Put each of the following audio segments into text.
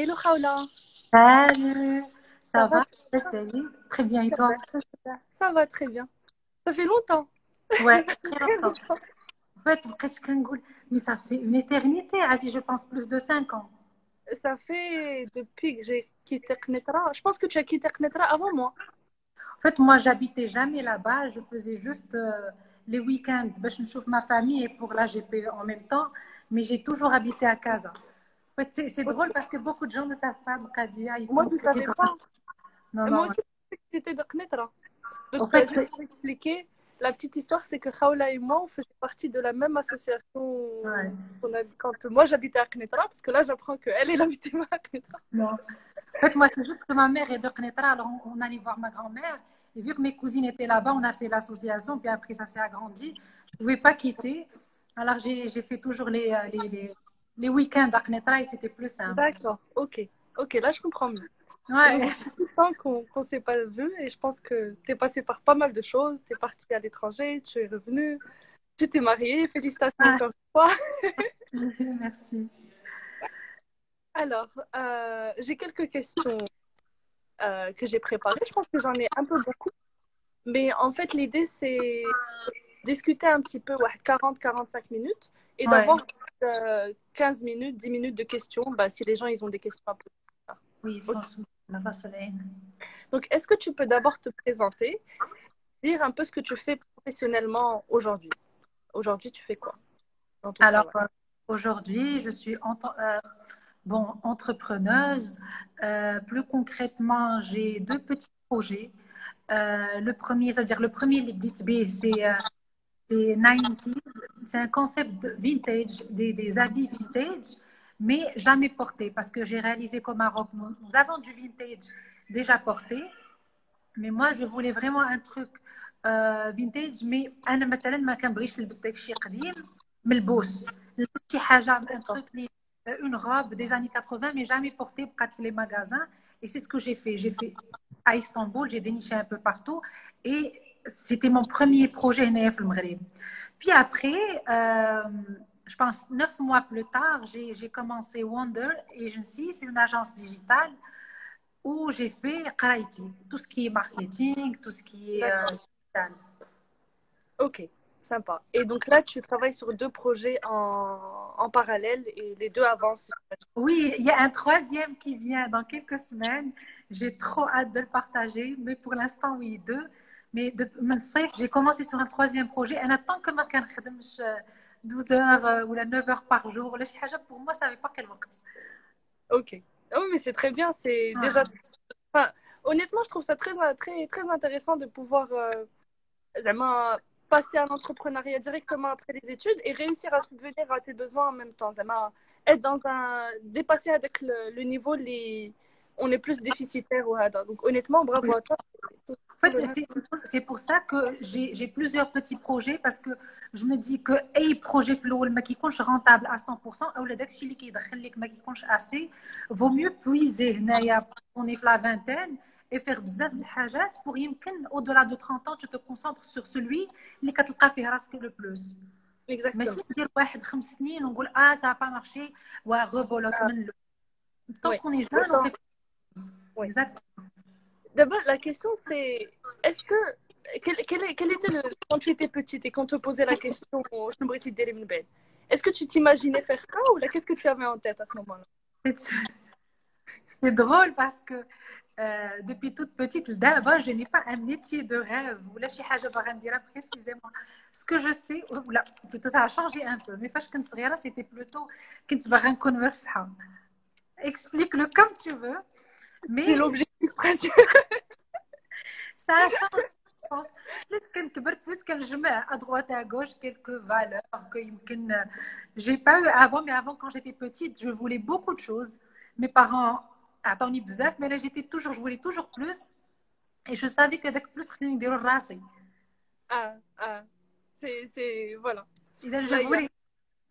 Hello. Salut, Ça ça va va? Salut, très bien et toi? Ça va très bien. Ça fait longtemps. Ouais, très longtemps. En fait, presque un goût, mais ça fait une éternité, je pense plus de cinq ans. Ça fait depuis que j'ai quitté Knetra. Je pense que tu as quitté Knetra avant moi. En fait, moi, j'habitais jamais là-bas, je faisais juste euh, les week-ends, ben, je trouve ma famille et pour la GPE en même temps, mais j'ai toujours habité à Casa. C'est drôle parce que beaucoup de gens ne savent pas Mqadia, ils Moi, je ne savais pas. Non, Moi non. aussi, je pensais que j'étais de Knetra. Donc, En fait, juste pour expliquer, la petite histoire, c'est que Khawla et moi, on faisait partie de la même association ouais, qu'on a- quand moi j'habitais à Knetra, parce que là, j'apprends qu'elle, elle habitait à Knetra. non. En fait, moi, c'est juste que ma mère est de Knetra, alors on, on allait voir ma grand-mère. Et vu que mes cousines étaient là-bas, on a fait l'association, puis après, ça s'est agrandi. Je ne pouvais pas quitter. Alors, j'ai fait toujours les, euh, les, les, les week-ends à c'était plus simple. D'accord, ok. Ok, là, je comprends mieux. Ouais, donc, ça fait longtemps qu'on qu'on s'est pas vu et je pense que tu es passé par pas mal de choses. Tu es parti à l'étranger, tu es revenu, tu t'es marié. Félicitations Ah, encore une fois. merci. Alors, euh, j'ai quelques questions euh, que j'ai préparées. Je pense que j'en ai un peu beaucoup. Mais en fait, l'idée, c'est discuter un petit peu, ouais, 40-45 minutes et Ouais, d'avoir euh, 15 minutes, 10 minutes de questions, bah, si les gens ils ont des questions à poser. oui, sans soleil. Donc, est-ce que tu peux d'abord te présenter, dire un peu ce que tu fais professionnellement aujourd'hui? Aujourd'hui, tu fais quoi? Alors, euh, aujourd'hui, je suis euh, bon, entrepreneuse. Euh, plus concrètement, j'ai deux petits projets. Euh, le premier, c'est-à-dire le premier, baies, c'est euh, c'est 90. C'est un concept de vintage, des, des habits vintage, mais jamais portés, parce que j'ai réalisé qu'au Maroc, nous, nous avons du vintage déjà porté, mais moi, je voulais vraiment un truc euh, vintage, mais أنا مثلا ما كنبغيش نلبس داك الشيء قديم ملبوس نلبس شي حاجة un D'accord. truc اللي- une robe des années 80 mais jamais portée بقات في les magasins et c'est ce que j'ai fait j'ai fait à Istanbul j'ai déniché un peu partout et c'était mon premier projet NF. Puis après, euh, je pense neuf mois plus tard, j'ai commencé Wonder Agency, c'est une agence digitale où j'ai fait Qaraiti, tout ce qui est marketing, tout ce qui est euh, digital. Ok, sympa. Et donc là, tu travailles sur deux projets en parallèle et les deux avancent. Oui, il y a un troisième qui vient dans quelques semaines. J'ai trop hâte de le partager, mais pour l'instant, oui, deux. Mais de, من الصيف, j'ai commencé sur un troisième projet. أنا tant que ما كنخدمش 12 heures euh, ou la 9 heures par jour ولا شي حاجة, pour moi, ça n'avait pas quel وقت. Ok. Ah oui, mais c'est très bien. C'est déjà. Ouais. Enfin, honnêtement, je trouve ça très, très, très intéressant de pouvoir euh, vraiment passer à l'entrepreneuriat directement après les études et réussir à subvenir à tes besoins en même temps. Vraiment, être dans un. dépasser avec le, le niveau, les... on est plus déficitaire ou hada. Donc, honnêtement, bravo Oui. à toi. Tout, En tout fait, le reste. c'est c'est pour ça que j'ai j'ai plusieurs petits projets parce que je me dis que اي projet في الاول ما كيكونش rentable à 100% او داك الشيء اللي كيدخل لك ما كيكونش assez vaut mieux puiser هنايا on est في la vingtaine et faire بزاف د الحاجات pour يمكن au-delà de 30 ans tu te concentres sur celui اللي كتلقى فيه راسك le plus Exactement. ماشي ندير واحد خمس سنين ونقول اه ça a pas marché وغبولوت Ah, من tant oui. qu'on est Le jeune on temps. D'abord, la question, c'est est-ce que. Quel, était le. Quand tu étais petite et quand te posait la question, je me suis est-ce que tu t'imaginais faire ça ou qu'est-ce que tu avais en tête à ce moment-là? C'est drôle parce que euh, depuis toute petite, d'abord, je n'ai pas un métier de rêve ou là, je vais précisément. Ce que je sais, là, plutôt ça a changé un peu, mais quand j'étais c'était plutôt explique-le comme tu veux. Mais... C'est l'objectif précieux. Ça a changé, je pense. Plus qu'un plus qu'un chemin à droite et à gauche, quelques valeurs que euh, j'ai pas eu avant, mais avant, quand j'étais petite, je voulais beaucoup de choses. Mes parents attendaient bzaf, mais là, j'étais toujours, je voulais toujours plus. Et je savais que plus, je vais. Ah, ah. C'est, voilà. Je voulais,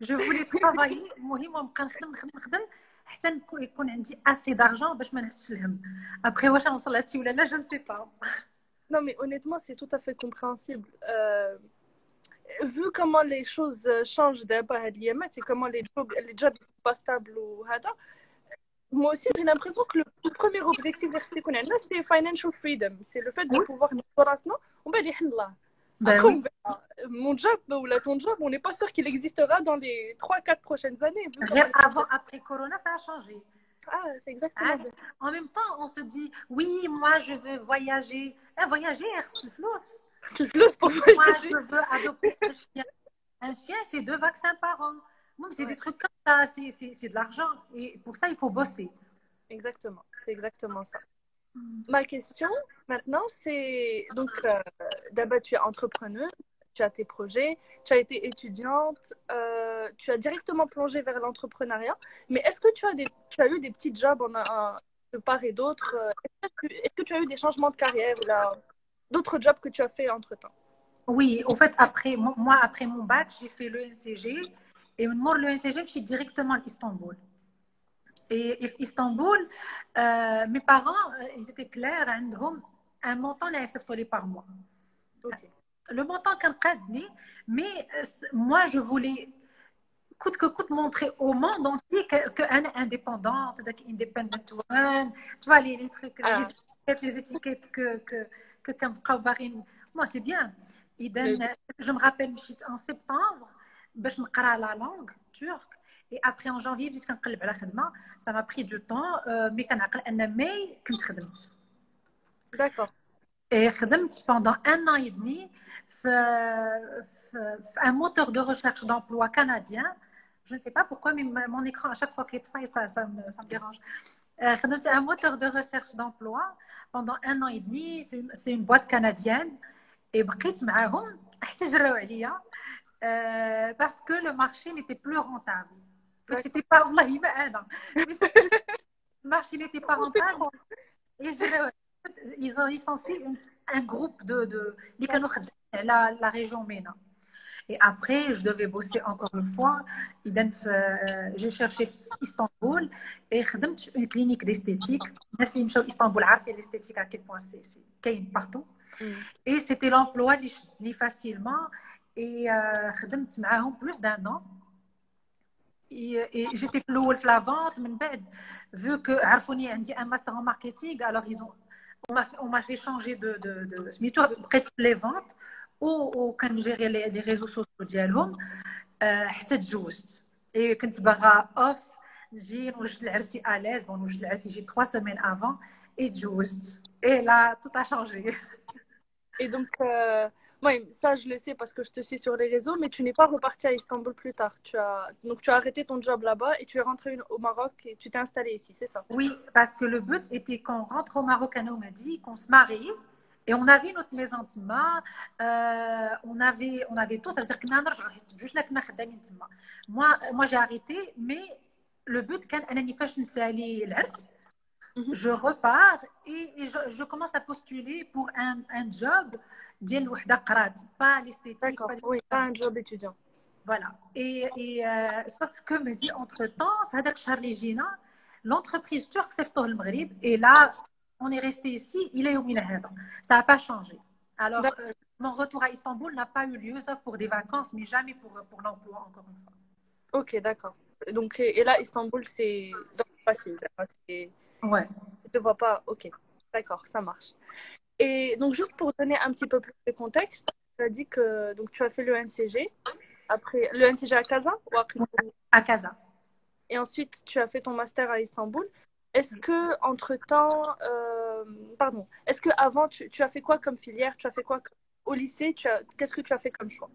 je voulais travailler. المهم ونبقى نخدم نخدم نخدم حتى نكون- يكون عندي assez d'argent باش ما نهزش الهم. Après واش نوصل لهادشي ولا لا je ne sais pas. Non, mais honnêtement, c'est tout à fait compréhensible. Euh, vu comment les choses euh, changent d'abord à l'IMT et comment les jobs, les jobs ne sont pas stables ou hada, moi aussi, j'ai l'impression que le premier objectif de c'est financial freedom. C'est le fait de pouvoir nous on va dire ben Après, mon job ou ton job, on n'est pas sûr qu'il existera dans les 3-4 prochaines années. Avant, après Corona, ça a changé. Ah, c'est exactement ah, ça. En même temps, on se dit, oui, moi, je veux voyager. Eh, voyager, c'est le flou. C'est le flou pour voyager. Moi, je veux adopter un chien. Un chien, c'est deux vaccins par an. C'est des trucs comme ça, c'est de l'argent. Et pour ça, il faut bosser. Exactement, c'est exactement ça. Ma question maintenant, c'est donc euh, d'abord tu es entrepreneuse, tu as tes projets, tu as été étudiante, euh, tu as directement plongé vers l'entrepreneuriat. Mais est-ce que tu as, eu des petits jobs de part et d'autre euh, Est-ce que, tu as eu des changements de carrière ou d'autres jobs que tu as fait entre temps Oui, en fait, après, moi, après mon bac, j'ai fait le NCG et moi, le NCG, je suis directement à Istanbul. Et, Istanbul, euh, mes parents, euh, ils étaient clairs, hein, un montant à par mois. Le montant qu'un prêtre mais euh, moi, je voulais coûte que coûte montrer au monde entier qu'un que indépendante, independent woman, tu vois, les, les trucs, ah. les étiquettes, les étiquettes que, que, que, moi, c'est bien. Et then, je me rappelle, en septembre, ben, je me la langue turque. et après en janvier بديت كنقلب على خدمه ça m'a pris du temps مي كنعقل ان ماي كنت خدمت d'accord et خدمت pendant un an et demi في, في un moteur de recherche d'emploi canadien je ne sais pas pourquoi mais mon écran à chaque fois qu'il fait ça ça me, ça me dérange خدمت un moteur de recherche d'emploi pendant un an et demi c'est une, c'est une boîte canadienne et بقيت معاهم حتى جراو عليا euh, parce que le marché n'était plus rentable. C'était pas Allah, il marche, il était parental. Et ils ont licencié un groupe de, de la, la région MENA. Et après, je devais bosser encore une fois. Euh, euh, j'ai cherché Istanbul et une clinique d'esthétique. Istanbul, ah, l'esthétique à quel point c'est partout. Et c'était l'emploi facilement. Et j'ai euh, plus d'un an j'étais في الاول في la vente من بعد vu que عرفوني عندي un master en marketing alors ils ont on m'a on m'a fait changer de de de سميتو بقيت les ventes و كنجيري les réseaux sociaux ديالهم حتى تزوجت et كنت باغا اوف نجي نوجد العرسي اليز بون نوجد العرسي يجي 3 semaines avant et تزوجت et là tout a changé et donc euh... oui, ça je le sais parce que je te suis sur les réseaux, mais tu n'es pas reparti à Istanbul plus tard. Tu as... Donc tu as arrêté ton job là-bas et tu es rentré au Maroc et tu t'es installé ici, c'est ça? Oui, parce que le but était qu'on rentre au Maroc à dit qu'on se marie. Et on avait notre maison euh, on avait on avait tout ça veut dire que moi moi j'ai arrêté mais le but quand Mhm. je repars et, je, commence à postuler pour un, un job pas l'esthétique pas, oui, pas un job étudiant. Voilà. Et, et euh, sauf que me dit entre temps l'entreprise turque s'est le Maghreb et là on est resté ici il est au ça n'a pas changé. Alors euh, mon retour à Istanbul n'a pas eu lieu sauf pour des vacances mais jamais pour, pour l'emploi encore une fois. Ok d'accord. Donc et là Istanbul c'est facile c'est Ouais. Je te vois pas. Ok. D'accord, ça marche. Et donc, juste pour donner un petit peu plus de contexte, tu as dit que donc, tu as fait le NCG. Après, le NCG à Casa ou à... Casa. Et ensuite, tu as fait ton master à Istanbul. Est-ce que, entre-temps, euh, pardon, est-ce que avant tu, tu, as fait quoi comme filière? Tu as fait quoi au lycée? Qu'est-ce que tu as fait comme choix?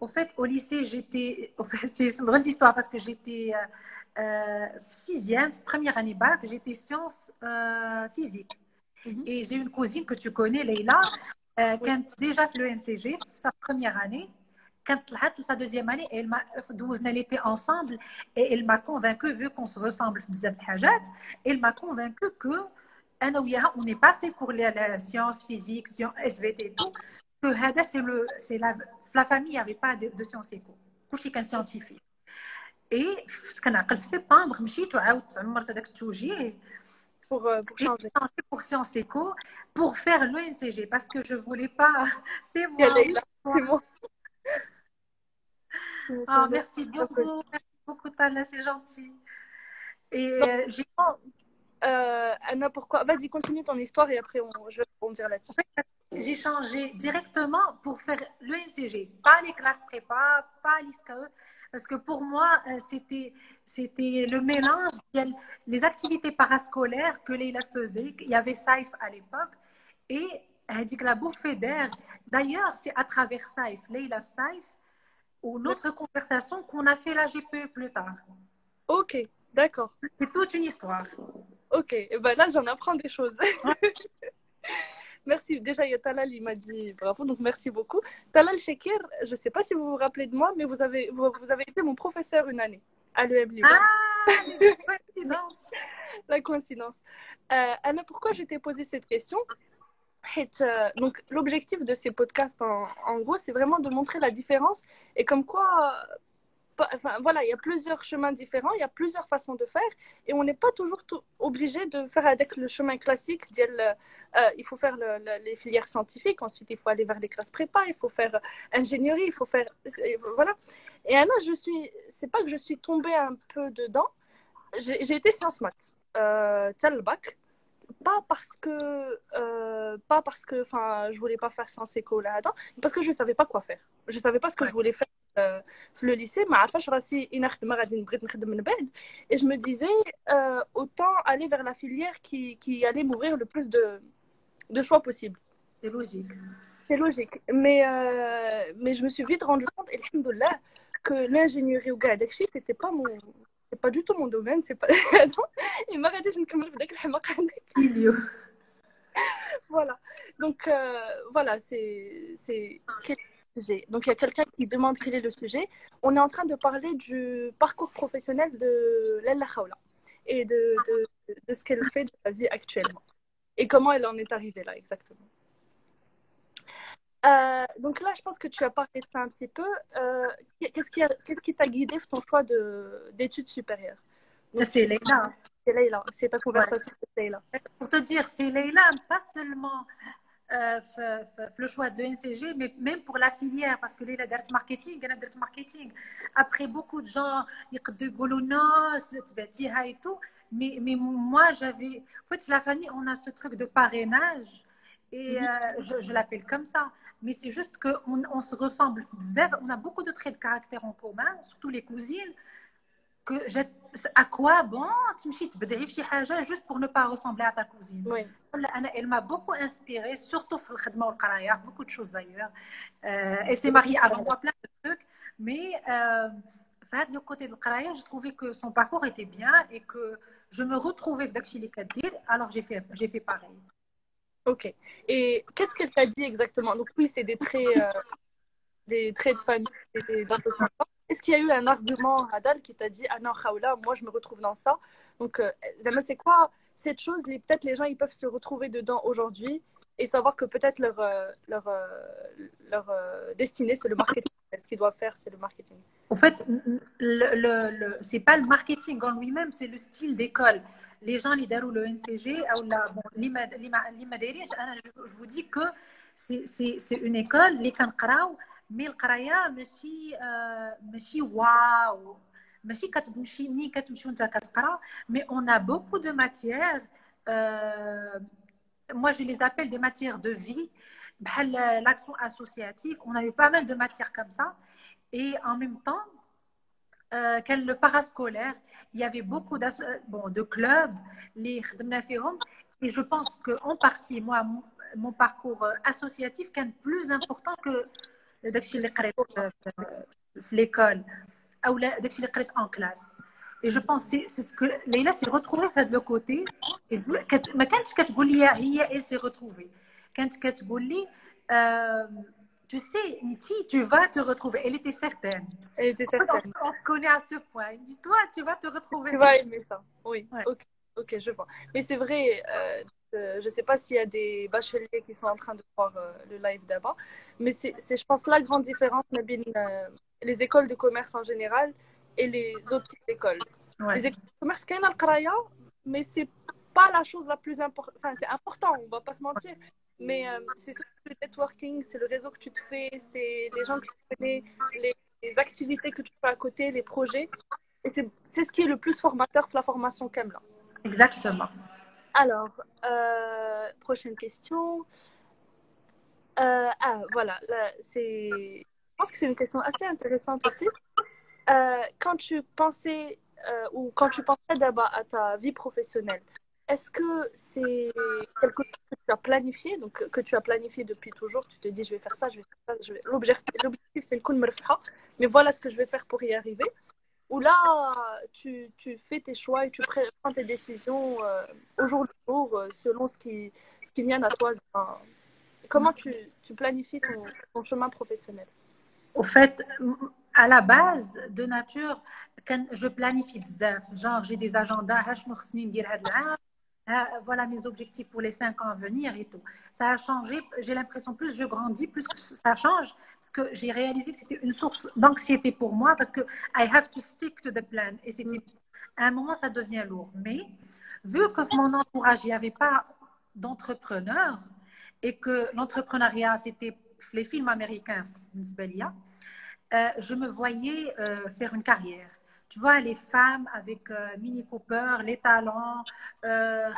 Au fait, au lycée, j'étais. c'est une grande histoire parce que j'étais. Euh, sixième, première année bac, j'étais sciences euh, physique. Mhm. Et j'ai une cousine que tu connais, Leïla, euh, qui a déjà fait le NCG, sa première année. Quand sa deuxième année, elle m'a, elle était ensemble et elle m'a convaincu, vu qu'on se ressemble elle m'a convaincu que on n'est pas fait pour les, sciences physiques, sciences SVT et tout, que c'est la, la famille n'avait pas de, de sciences éco. Je suis scientifique. Et كنعقل في سبتمبر مشيت وعاودت تعمرت هذاك التوجيه pour, euh, pour changer. Pour Sciences Éco, pour faire l'ONCG, parce que je ne voulais pas. C'est moi. C'est moi. Ah, merci beaucoup. Merci beaucoup, Tala, c'est gentil. Et j'ai euh, Anna, pourquoi Vas-y, continue ton histoire et après on, je vais rebondir là-dessus. j'ai changé directement pour faire le NCG, pas les classes prépa, pas l'ISKE, parce que pour moi, euh, c'était c'était le mélange, les activités parascolaires que Leila faisait. Il y avait SAIF à l'époque et elle dit que la bouffée d'air. D'ailleurs, c'est à travers SAIF, Leila SAIF, ou notre conversation qu'on a fait la GPE plus tard. Ok, d'accord. C'est toute une histoire. Ok, et ben là j'en apprends des choses. merci. Déjà, il y a Talal, il m'a dit bravo, donc merci beaucoup. Talal Shekir, je ne sais pas si vous vous rappelez de moi, mais vous avez, vous, avez été mon professeur une année à l'EM Ah, la coïncidence. la coïncidence. Euh, Anna, pourquoi je t'ai posé cette question? Euh, donc, l'objectif de ces podcasts, en, en gros, c'est vraiment de montrer la différence et comme quoi enfin, voilà, il y a plusieurs chemins différents, il y a plusieurs façons de faire, et on n'est pas toujours obligé de faire avec le chemin classique. Euh, il faut faire les filières scientifiques, ensuite il faut aller vers les classes prépa, il faut faire ingénierie, il faut faire, voilà. Et Anna, je suis, c'est pas que je suis tombée un peu dedans. J'ai été sciences maths, euh, bac, pas parce que, euh, pas parce que, enfin, je voulais pas faire sciences éco là-dedans, parce que je savais pas quoi faire. Je savais pas ce que je voulais faire في لو ليسي ما عرفاش راسي اين خدمه غادي بغيت نخدم من بعد et je me disais euh, autant aller vers la filière qui, qui allait m'ouvrir le plus de, de choix possible c'est logique c'est logique mais euh, mais je me suis vite rendu compte et alhamdoulilah que l'ingénierie ou gars c'était pas mon c'est pas du tout mon domaine c'est pas et ما غاديش نكمل في داك الحماقه voilà donc euh, voilà c'est c'est donc il y a quelqu'un qui demande quel est le sujet. On est en train de parler du parcours professionnel de Lella Khawla et de, de, de ce qu'elle fait de sa vie actuellement et comment elle en est arrivée là exactement. Euh, donc là, je pense que tu as parlé de ça un petit peu. Euh, qu'est-ce qui t'a guidé dans ton choix d'études supérieures? C'est Leila. C'est Leila. C'est ta conversation ouais. Pour te dire, c'est Leila, pas seulement euh, le choix de l'NCG, mais même pour la filière, parce que là, il a marketing, il a marketing. Après, beaucoup de gens, ils disent et tout. Mais, mais moi, j'avais. En fait, la famille, on a ce truc de parrainage, et mhm. euh, je, l'appelle comme ça. Mais c'est juste qu'on on se ressemble. On a beaucoup de traits de caractère en commun, surtout les cousines que à quoi bon tu me juste pour ne pas ressembler à ta cousine. Elle m'a beaucoup inspirée surtout dans le travail beaucoup de choses d'ailleurs. Euh, elle s'est mariée avant moi plein de trucs mais euh, côté de travail j'ai trouvé que son parcours était bien et que je me retrouvais dans ce alors j'ai fait j'ai fait pareil. Ok. Et qu'est-ce qu'elle t'a dit exactement? Donc oui c'est des traits euh, des traits de famille est-ce qu'il y a eu un argument, Hadal, qui t'a dit Ah non, Khaoula, moi je me retrouve dans ça? Donc, euh, c'est quoi cette chose Peut-être les gens ils peuvent se retrouver dedans aujourd'hui et savoir que peut-être leur, euh, leur, euh, leur destinée c'est le marketing. Ce qu'ils doivent faire, c'est le marketing. En fait, le, le, c'est pas le marketing en lui-même, c'est le style d'école. Les gens, ils le NCG, ou la, je, vous dis que c'est une école, les kankraou, مي القرايه ماشي آه ماشي واو ماشي كتمشي ملي كتمشي وانت كتقرا مي اون ا بوكو دو ماتيير moi je les appelle des matières de vie بحال l'action associative on a eu pas mal de matières comme ça et en même temps euh, quel le parascolaire il y avait beaucoup bon, de clubs les et je pense qu'en partie moi mon, mon parcours associatif est plus important que داكشي اللي قريت في ليكول او داكشي اللي قريت en classe et je pense c'est c'est ce que Leila s'est retrouvée في هذا لو كوتي ما كانتش كتقول لي هي elle s'est retrouvée كانت كتقول لي tu sais, Niti, tu vas te retrouver. Elle était certaine. Elle était certaine. On, on se connaît à ce point. Elle me dit, toi, tu vas te retrouver. Tu vas aimer ça. Oui. Ouais. Ok, ok, je vois. Mais c'est vrai, euh, je ne sais pas s'il y a des bacheliers qui sont en train de voir euh, le live d'abord, mais c'est, je pense, la grande différence entre euh, les écoles de commerce en général et les autres types d'écoles. Les écoles de commerce, a mais c'est pas la chose la plus importante. Enfin, c'est important, on va pas se mentir. Mais euh, c'est le networking, c'est le réseau que tu te fais, c'est les gens que tu connais, les, les activités que tu fais à côté, les projets. Et c'est ce qui est le plus formateur que la formation Kemla. Exactement. Alors, euh, prochaine question. Euh, ah, voilà. c'est... Je pense que c'est une question assez intéressante aussi. Euh, quand tu pensais ou quand tu pensais d'abord à ta vie professionnelle, est-ce que c'est quelque chose que tu as planifié, donc que tu as planifié depuis toujours Tu te dis, je vais faire ça, je vais faire ça. L'objectif, c'est le coup de mais voilà ce que je vais faire pour y arriver. Ou là, tu, tu fais tes choix et tu prends tes décisions euh, au jour le jour euh, selon ce qui, ce qui vient à toi. comment tu, tu planifies ton, chemin professionnel? Au fait, à la base, de nature, je planifie Genre, j'ai des agendas, voilà mes objectifs pour les cinq ans à venir et tout. Ça a changé, j'ai l'impression, plus je grandis, plus ça change, parce que j'ai réalisé que c'était une source d'anxiété pour moi, parce que I have to stick to the plan. Et c'était, à un moment, ça devient lourd. Mais vu que mon entourage, n'y avait pas d'entrepreneurs, et que l'entrepreneuriat, c'était les films américains, euh, je me voyais euh, faire une carrière tu vois, les femmes avec euh, Mini Cooper, les talents, euh,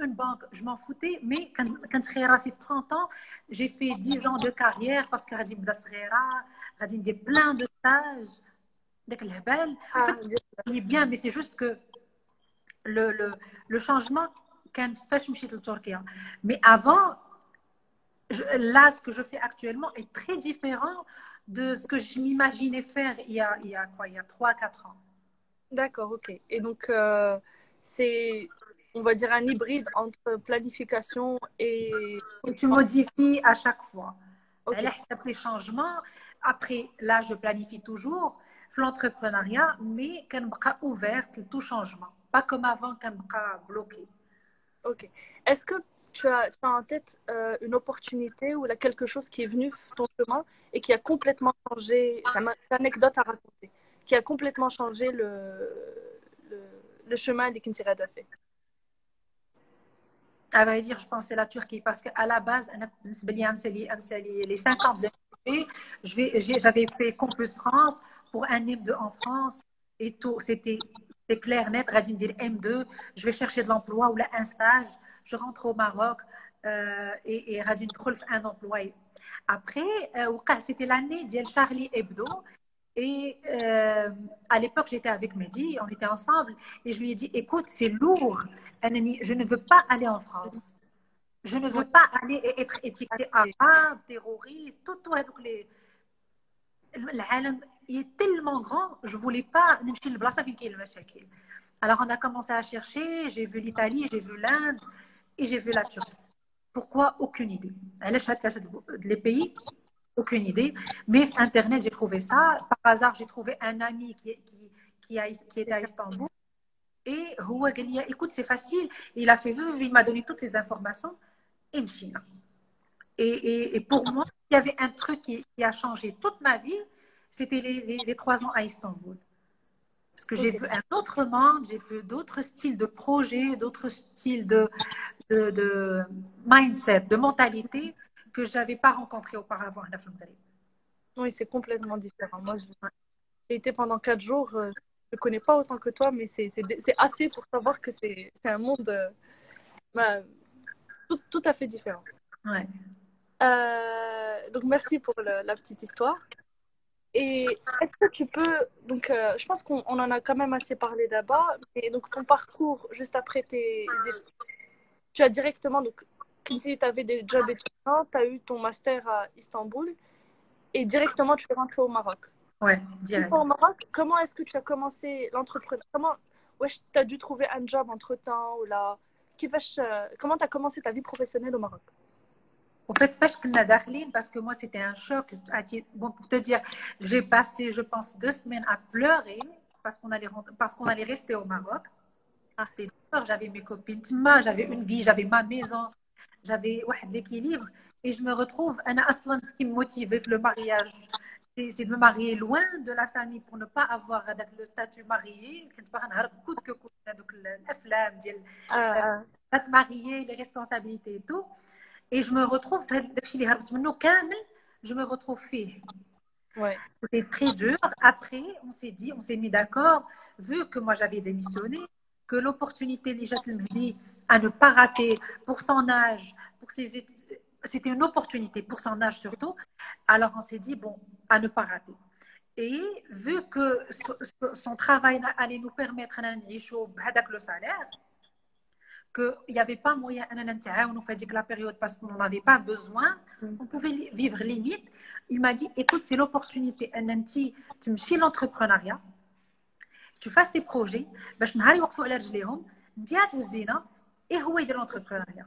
une banque, je m'en foutais, mais quand, quand je 30 ans, j'ai fait 10 ans de carrière parce que j'ai des plein de stages. En fait, c'est bien, mais c'est juste que le, le, le changement, quand je suis Turquie. Mais avant, là, ce que je fais actuellement est très différent de ce que je m'imaginais faire il y a, il y a quoi Il y a 3-4 ans. D'accord, ok. Et donc, euh, c'est, on va dire, un hybride entre planification et... et tu modifies à chaque fois. Okay. Elle les changements. Après, là, je planifie toujours l'entrepreneuriat, mais qu'elle ouverte tout changement. Pas comme avant, qu'elle bloquée. Ok. Est-ce que tu as, en tête euh, une opportunité ou là, quelque chose qui est venu ton chemin et qui a complètement changé, une anecdote à raconter, qui a complètement changé le, le, chemin de Kintirad a fait À vrai dire, je pensais la Turquie parce qu'à la base, les 50 ans j'avais fait Campus France pour un M2 en France et tout, c'était c'est clair, net, dire M2, je vais chercher de l'emploi ou là, un stage, je rentre au Maroc euh, et, et Radine un emploi. Après, euh, c'était l'année de Charlie Hebdo. Et euh, à l'époque, j'étais avec Mehdi, on était ensemble, et je lui ai dit Écoute, c'est lourd, je ne veux pas aller en France. Je ne veux pas aller et être étiqueté arabe, terroriste, tout, tout, les. Il est tellement grand, je ne voulais pas Alors, on a commencé à chercher, j'ai vu l'Italie, j'ai vu l'Inde et j'ai vu la Turquie. Pourquoi? Aucune idée. Les pays, aucune idée. Mais Internet, j'ai trouvé ça. Par hasard, j'ai trouvé un ami qui, était à Istanbul. Et écoute, c'est facile. Il a fait, il m'a donné toutes les informations. Et, et, et pour moi, il y avait un truc qui, qui a changé toute ma vie c'était les, trois ans à Istanbul. Parce que j'ai vu un autre monde, j'ai vu d'autres styles de projets, d'autres styles de, de, mindset, de mentalité que je n'avais pas rencontré auparavant à la Oui, c'est complètement différent. Moi, j'ai été pendant quatre jours. Euh, je ne connais pas autant que toi, mais c'est assez pour savoir que c'est un monde euh, bah, tout, tout, à fait différent. Ouais. Euh, donc, merci pour la petite histoire. Et est-ce que tu peux, donc euh, je pense qu'on en a quand même assez parlé d'abord, mais donc ton parcours juste après tes tu as directement, donc tu avais des jobs étudiants, tu as eu ton master à Istanbul et directement tu es rentré au Maroc. Ouais, direct. Au Maroc, comment est-ce que tu as commencé l'entrepreneuriat Comment ouais, tu as dû trouver un job entre temps ou là? Euh, Comment tu as commencé ta vie professionnelle au Maroc? En fait, parce que moi, c'était un choc. Bon, pour te dire, j'ai passé, je pense, deux semaines à pleurer parce qu'on allait, parce qu'on allait rester au Maroc. Ah, c'était dur, j'avais mes copines, j'avais une vie, j'avais ma maison, j'avais de l'équilibre. Et je me retrouve, ce qui me motivait le mariage, c'est de me marier loin de la famille pour ne pas avoir le statut marié. que donc ah. euh, marier, les responsabilités et tout. Et je me retrouve, je me retrouve fille. Ouais. C'était très dur. Après, on s'est dit, on s'est mis d'accord, vu que moi j'avais démissionné, que l'opportunité à ne pas rater pour son âge, pour ses études, c'était une opportunité pour son âge surtout. Alors on s'est dit, bon, à ne pas rater. Et vu que son travail allait nous permettre de le salaire, qu'il n'y avait pas moyen de nous faire la période parce qu'on n'en avait pas besoin, mm. on pouvait vivre limite. Il m'a dit, écoute, c'est l'opportunité, tu l'entrepreneuriat, tu fasses tes projets, باش نهار يوقفوا على رجليهم انت تهزينا ايه هو يدير l'entrepreneuriat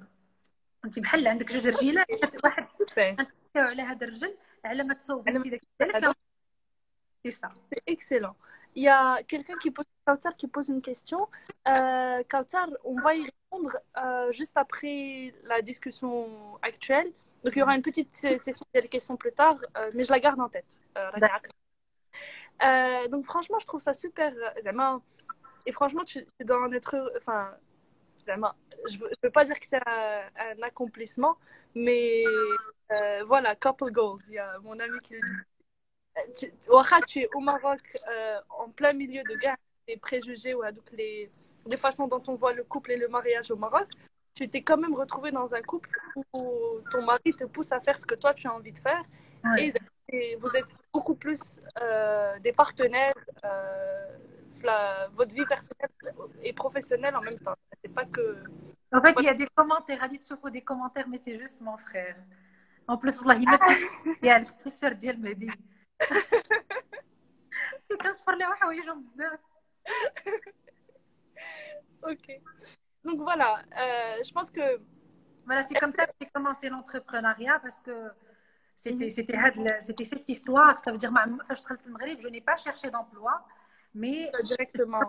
انت بحال عندك جوج رجيلات واحد على هذا الرجل على ما تصوبي انت داك C'est ça. C'est excellent. il y a quelqu'un qui pose, qui pose une question. Euh, Kautar, on va y répondre euh, juste après la discussion actuelle. Donc, il y aura une petite session de questions plus tard, euh, mais je la garde en tête. Euh, donc, franchement, je trouve ça super. Et franchement, tu, tu dois en être. Enfin, je ne veux pas dire que c'est un, accomplissement, mais voilà, couple goals. Il y a mon ami qui le dit. Tu es au Maroc euh, en plein milieu de guerre des préjugés ou donc les, les façons dont on voit le couple et le mariage au Maroc. Tu t'es quand même retrouvé dans un couple où ton mari te pousse à faire ce que toi tu as envie de faire. Et, vous êtes beaucoup plus euh, des partenaires votre vie personnelle et professionnelle en même temps. C'est pas que. En fait, il y a des commentaires, Choufou, des commentaires, mais c'est juste mon frère. En plus, il y a le t-shirt. C'est parlais, ouais, j'en disais. Ok. Donc voilà, euh, je pense que. Voilà, c'est comme ça que j'ai commencé l'entrepreneuriat parce que c'était mhm. cette histoire. Ça veut dire, je n'ai pas cherché d'emploi mais euh, directement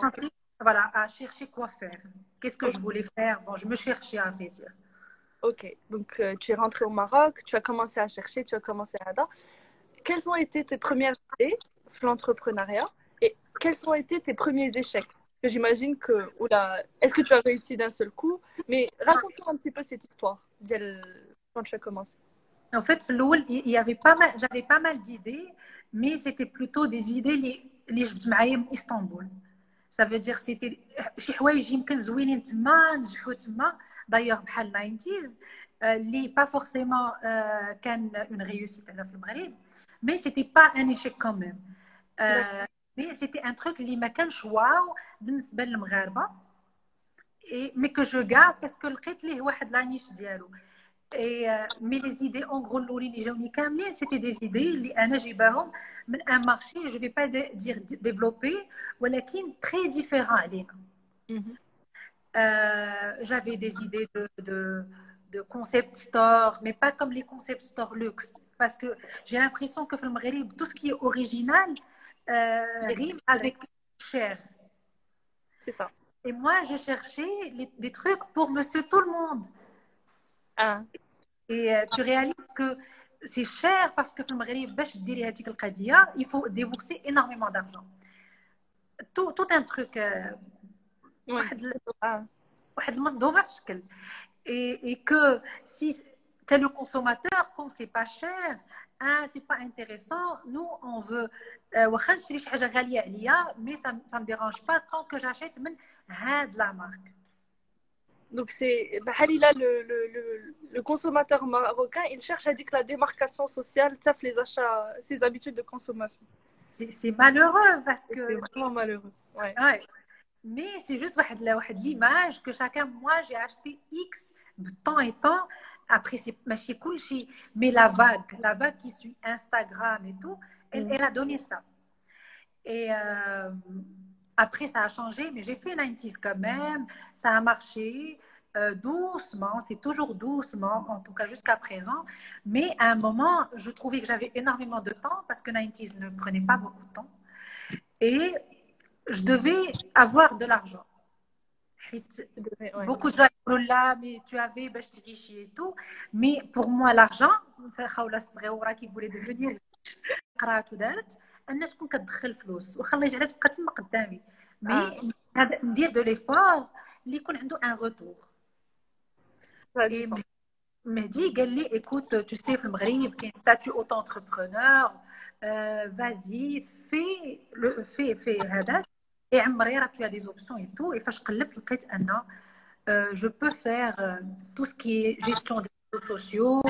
voilà, à chercher quoi faire. Qu'est-ce que je voulais faire? Bon, je me cherchais à vrai dire. Ok, donc euh, tu es rentrée au Maroc, tu as commencé à chercher, tu as commencé à Quelles ont été tes premières idées, l'entrepreneuriat, et quels ont été tes premiers échecs que j'imagine que, est-ce que tu as réussi d'un seul coup Mais raconte-nous un petit peu cette histoire quand tu as commencé. En fait, il y avait pas mal, j'avais pas mal d'idées, mais c'était plutôt des idées اللي جبت معايا من اسطنبول سافو دير سيتي شي حوايج يمكن زوينين تما نجحوا تما دايوغ بحال 90 اللي با فورسيمون كان اون ريوسيت هنا في المغرب مي سيتي با ان ايشيك كوميم مي سيتي ان تروك اللي ما كانش واو بالنسبه للمغاربه مي كو جو كاع باسكو لقيت ليه واحد لانيش ديالو Et, euh, mais les idées, en gros, c'était des idées, un marché, je ne vais pas dire développé, mais très différent. Mm-hmm. Euh, J'avais des idées de, de, de, concept store, mais pas comme les concept store luxe. Parce que j'ai l'impression que tout ce qui est original euh, rime avec cher. C'est ça. Et moi, j'ai cherché des trucs pour monsieur tout le monde. Ah. Et euh, tu réalises que c'est cher parce que il faut débourser énormément d'argent. Tout, tout un truc. Euh, et, et que si es le consommateur, quand c'est pas cher, hein, c'est pas intéressant, nous on veut. Euh, mais ça ne me dérange pas tant que j'achète même la marque. Donc, c'est bah, le, le, le, le, consommateur marocain, il cherche à dire que la démarcation sociale tape les achats, ses habitudes de consommation. C'est malheureux parce que. C'est vraiment malheureux. Ouais. ouais. Mais c'est juste l'image que chacun, moi, j'ai acheté X de temps et temps. Après, c'est cool, mais la vague, la vague qui suit Instagram et tout, elle, mm. elle a donné ça. Et. Euh, après, ça a changé, mais j'ai fait 90s quand même. Ça a marché euh, doucement, c'est toujours doucement, en tout cas jusqu'à présent. Mais à un moment, je trouvais que j'avais énormément de temps parce que 90s ne prenait pas beaucoup de temps. Et je devais avoir de l'argent. Beaucoup de gens disent là, mais tu avais, ben, je t'ai riche et tout. Mais pour moi, l'argent, qui voulait devenir الناس تكون كتدخل فلوس واخا الله يجعلها تبقى تما قدامي مي ندير دو ليفور اللي يكون عنده ان روتور Mehdi قال لي écoute tu sais في المغرب كاين statut auto-entrepreneur euh, vas-y fais le fais fais هذا et Amrera, tu as des options et tout. Et euh, je peux faire euh, tout ce qui est gestion des réseaux sociaux,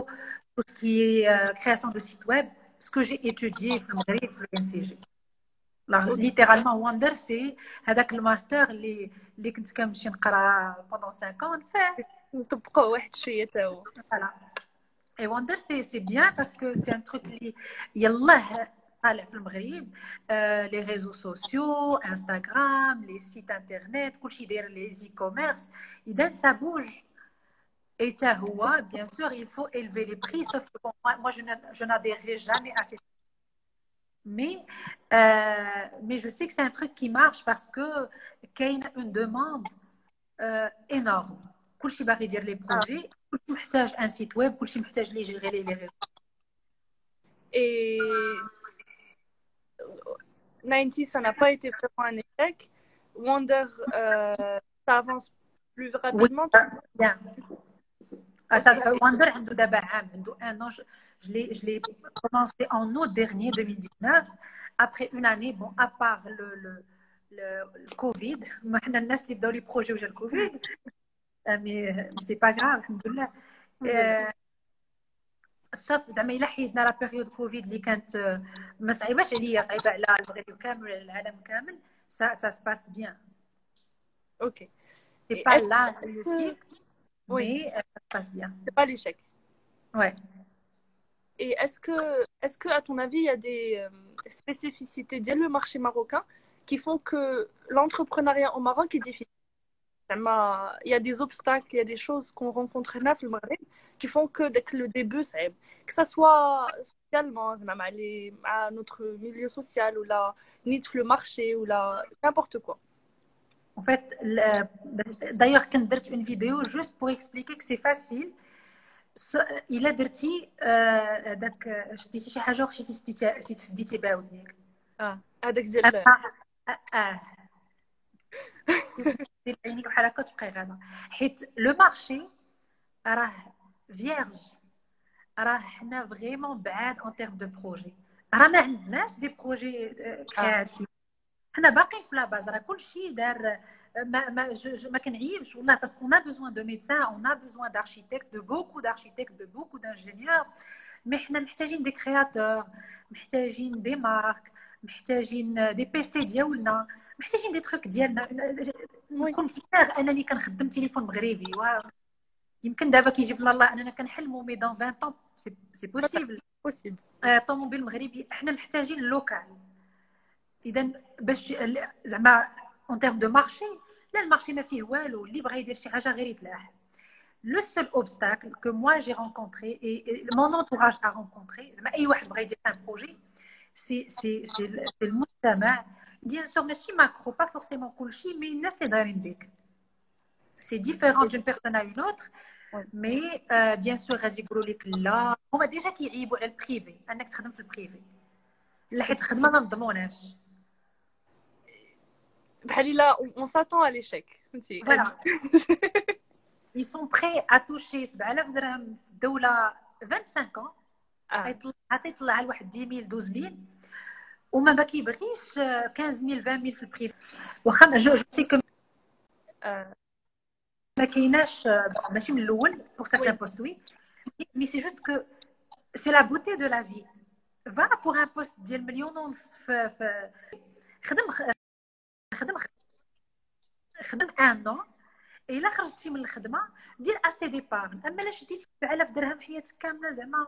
tout ce qui est euh, création de sites web, ce que j'ai étudié le MCG. Littéralement, Wonder, c'est avec le master les pendant 5 ans, on fait. Et Wonder, c'est bien parce que c'est un truc qui, yallah, طالع في المغرب لي ريزو سوسيو انستغرام لي سيت انترنت كلشي داير لي زي كوميرس اذا سا بوج Et هو, bien sûr, il faut élever les prix, sauf que bon, moi, moi, je n'adhérerai jamais à cette mais, euh, mais je sais que c'est un truc qui marche parce que qu'il y a une demande euh, énorme. كلشي باغي يدير لي بروجي كلشي محتاج ان سيت ويب كلشي محتاج لي جيري لي ريزو Et 90, ça n'a pas été vraiment un échec. Wonder, euh, ça avance plus rapidement. Oui, ah, euh, Wonder, hein, un an, je l'ai commencé en août dernier, 2019, après une année, bon, à part le, le, le Covid, maintenant, dans les projets où j'ai le Covid, euh, mais c'est pas grave. الحمد لله صاف زعما الا حيدنا لا بيريود كوفيد اللي كانت ما صعيباش عليا صعيبه على المغرب كامل وعلى العالم كامل سا سا سباس بيان اوكي سي با لا réussite mais ça se passe bien c'est pas l'échec ouais et est-ce que est-ce que à ton avis il y a des euh, spécificités dès le marché marocain qui font que l'entrepreneuriat au Maroc est difficile il y a des obstacles, il y a des choses qu'on rencontre là au Maghreb qui font que dès que le début, que ça soit socialement, même aller à notre milieu social ou là, ni le marché ou là, n'importe quoi. En fait, d'ailleurs, quand j'ai une vidéo juste pour expliquer que c'est facile, il a dit داك شديتي شي حاجه وخشيتي سديتي سديتي بها ودنيك اه هذاك ديال اه دير عينيك بحال هكا تبقاي غاده حيت لو مارشي راه فيرج راه حنا فريمون بعاد اون تيرم دو بروجي راه ما عندناش دي بروجي كرياتيف حنا باقيين في لاباز راه كلشي دار ما ما ما كنعيبش والله باسكو اون بوزوان دو ميدسان اون بوزوان داركتيكت دو بوكو داركتيكت دو بوكو دانجينيور مي حنا محتاجين دي كرياتور محتاجين دي مارك محتاجين دي بي سي ديالنا محتاجين دي تروك ديالنا. نكون فيغ أنني كنخدم تليفون مغربي و يمكن دابا كيجيب لنا الله أننا كنحلموا مي دون 20 طون سي بوسيبل بوسيبل طوموبيل مغربي. حنا محتاجين اللوكال اذا باش زعما اون تيرم دو مارشي لا المارشي ما فيه والو. اللي بغى يدير شي حاجة غير يتلاح. لو سول اوبستاكل كو موا جي رونكونتري اي مون انتوراج ا رونكونتري زعما أي واحد بغى يدير ان بروجي سي سي سي المجتمع bien sûr ماشي macro pas forcément كلشي mais الناس اللي دايرين بك c'est différent d'une personne à une autre mais euh, bien sûr غادي يقولوا لك لا هما ديجا كيعيبوا على البريفي انك تخدم في البريفي لا حيت الخدمه ما مضموناش بحال الا on s'attend à l'échec فهمتي voilà ils sont prêts à toucher 7000 درهم في الدوله 25 ans عطيطلع لواحد 10000 12000 وما ما كيبغيش 15000 20000 في البريف واخا جو سي كو ما كايناش ماشي من الاول بور سيغتان بوست وي مي سي جوست كو سي لا بوتي دو لا في فا بور ان بوست ديال مليون ونص في, في خدم خدم خدم ان نو الا خرجتي من الخدمه دير اسي ديبارن اما الا شديتي 7000 درهم حياتك كامله زعما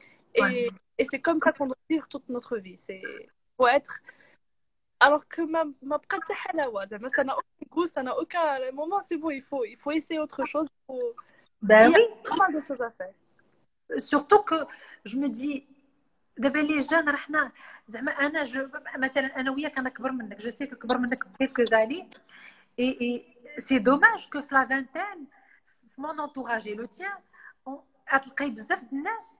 Et, et c'est comme ça qu'on doit vivre toute notre vie. C'est faut être. Alors que ma, ma pratique halawa, ça n'a aucun goût, ça n'a aucun moment, c'est bon, il faut, il faut essayer autre chose. Il faut... Ben il y oui. a pas mal de choses à faire. surtout que je me dis دابا لي جان راه حنا زعما انا جو مثلا انا وياك انا كبر منك جو سي كبر منك كيلكو زالي اي اي سي دوماج كو في لا فانتين في مون انتوراج لو تيان غتلقاي بزاف د الناس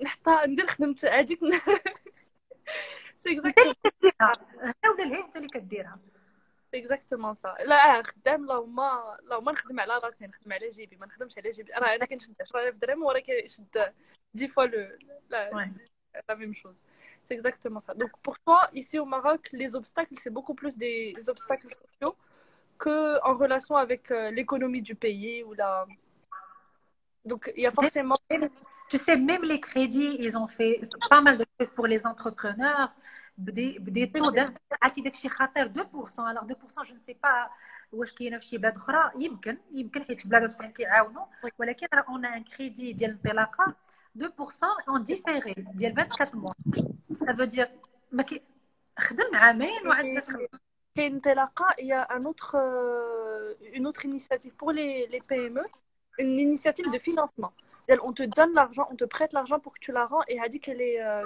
نحطها ندير خدمت هذيك سي اكزاكتومون ولا الهي انت اللي كديرها اكزاكتومون سا لا خدام اللهم اللهم نخدم على راسي نخدم على جيبي ما نخدمش على جيبي راه انا كنشد 10000 درهم وراه كيشد 10 fois le, la, ouais. la même chose. C'est exactement ça. Donc pour toi, ici au Maroc, les obstacles, c'est beaucoup plus des obstacles sociaux qu'en relation avec euh, l'économie du pays ou la... Donc il y a forcément... Tu sais, même les crédits, ils ont fait pas mal de trucs pour les entrepreneurs, des, des taux d'intérêt 2%. Alors 2%, je ne sais pas واش كاينه في شي بلاد اخرى يمكن يمكن حيت البلاد اخرين كيعاونوا ولكن راه اون ان كريدي ديال الانطلاقه 2% en différé ديال 24 mois ça veut dire ما كي خدم عامين وعاد تخدم كاين انطلاقه il y a un autre euh, une autre initiative pour les les PME une initiative de financement on te donne l'argent on te prête l'argent pour que tu la rends et elle dit qu'elle est euh,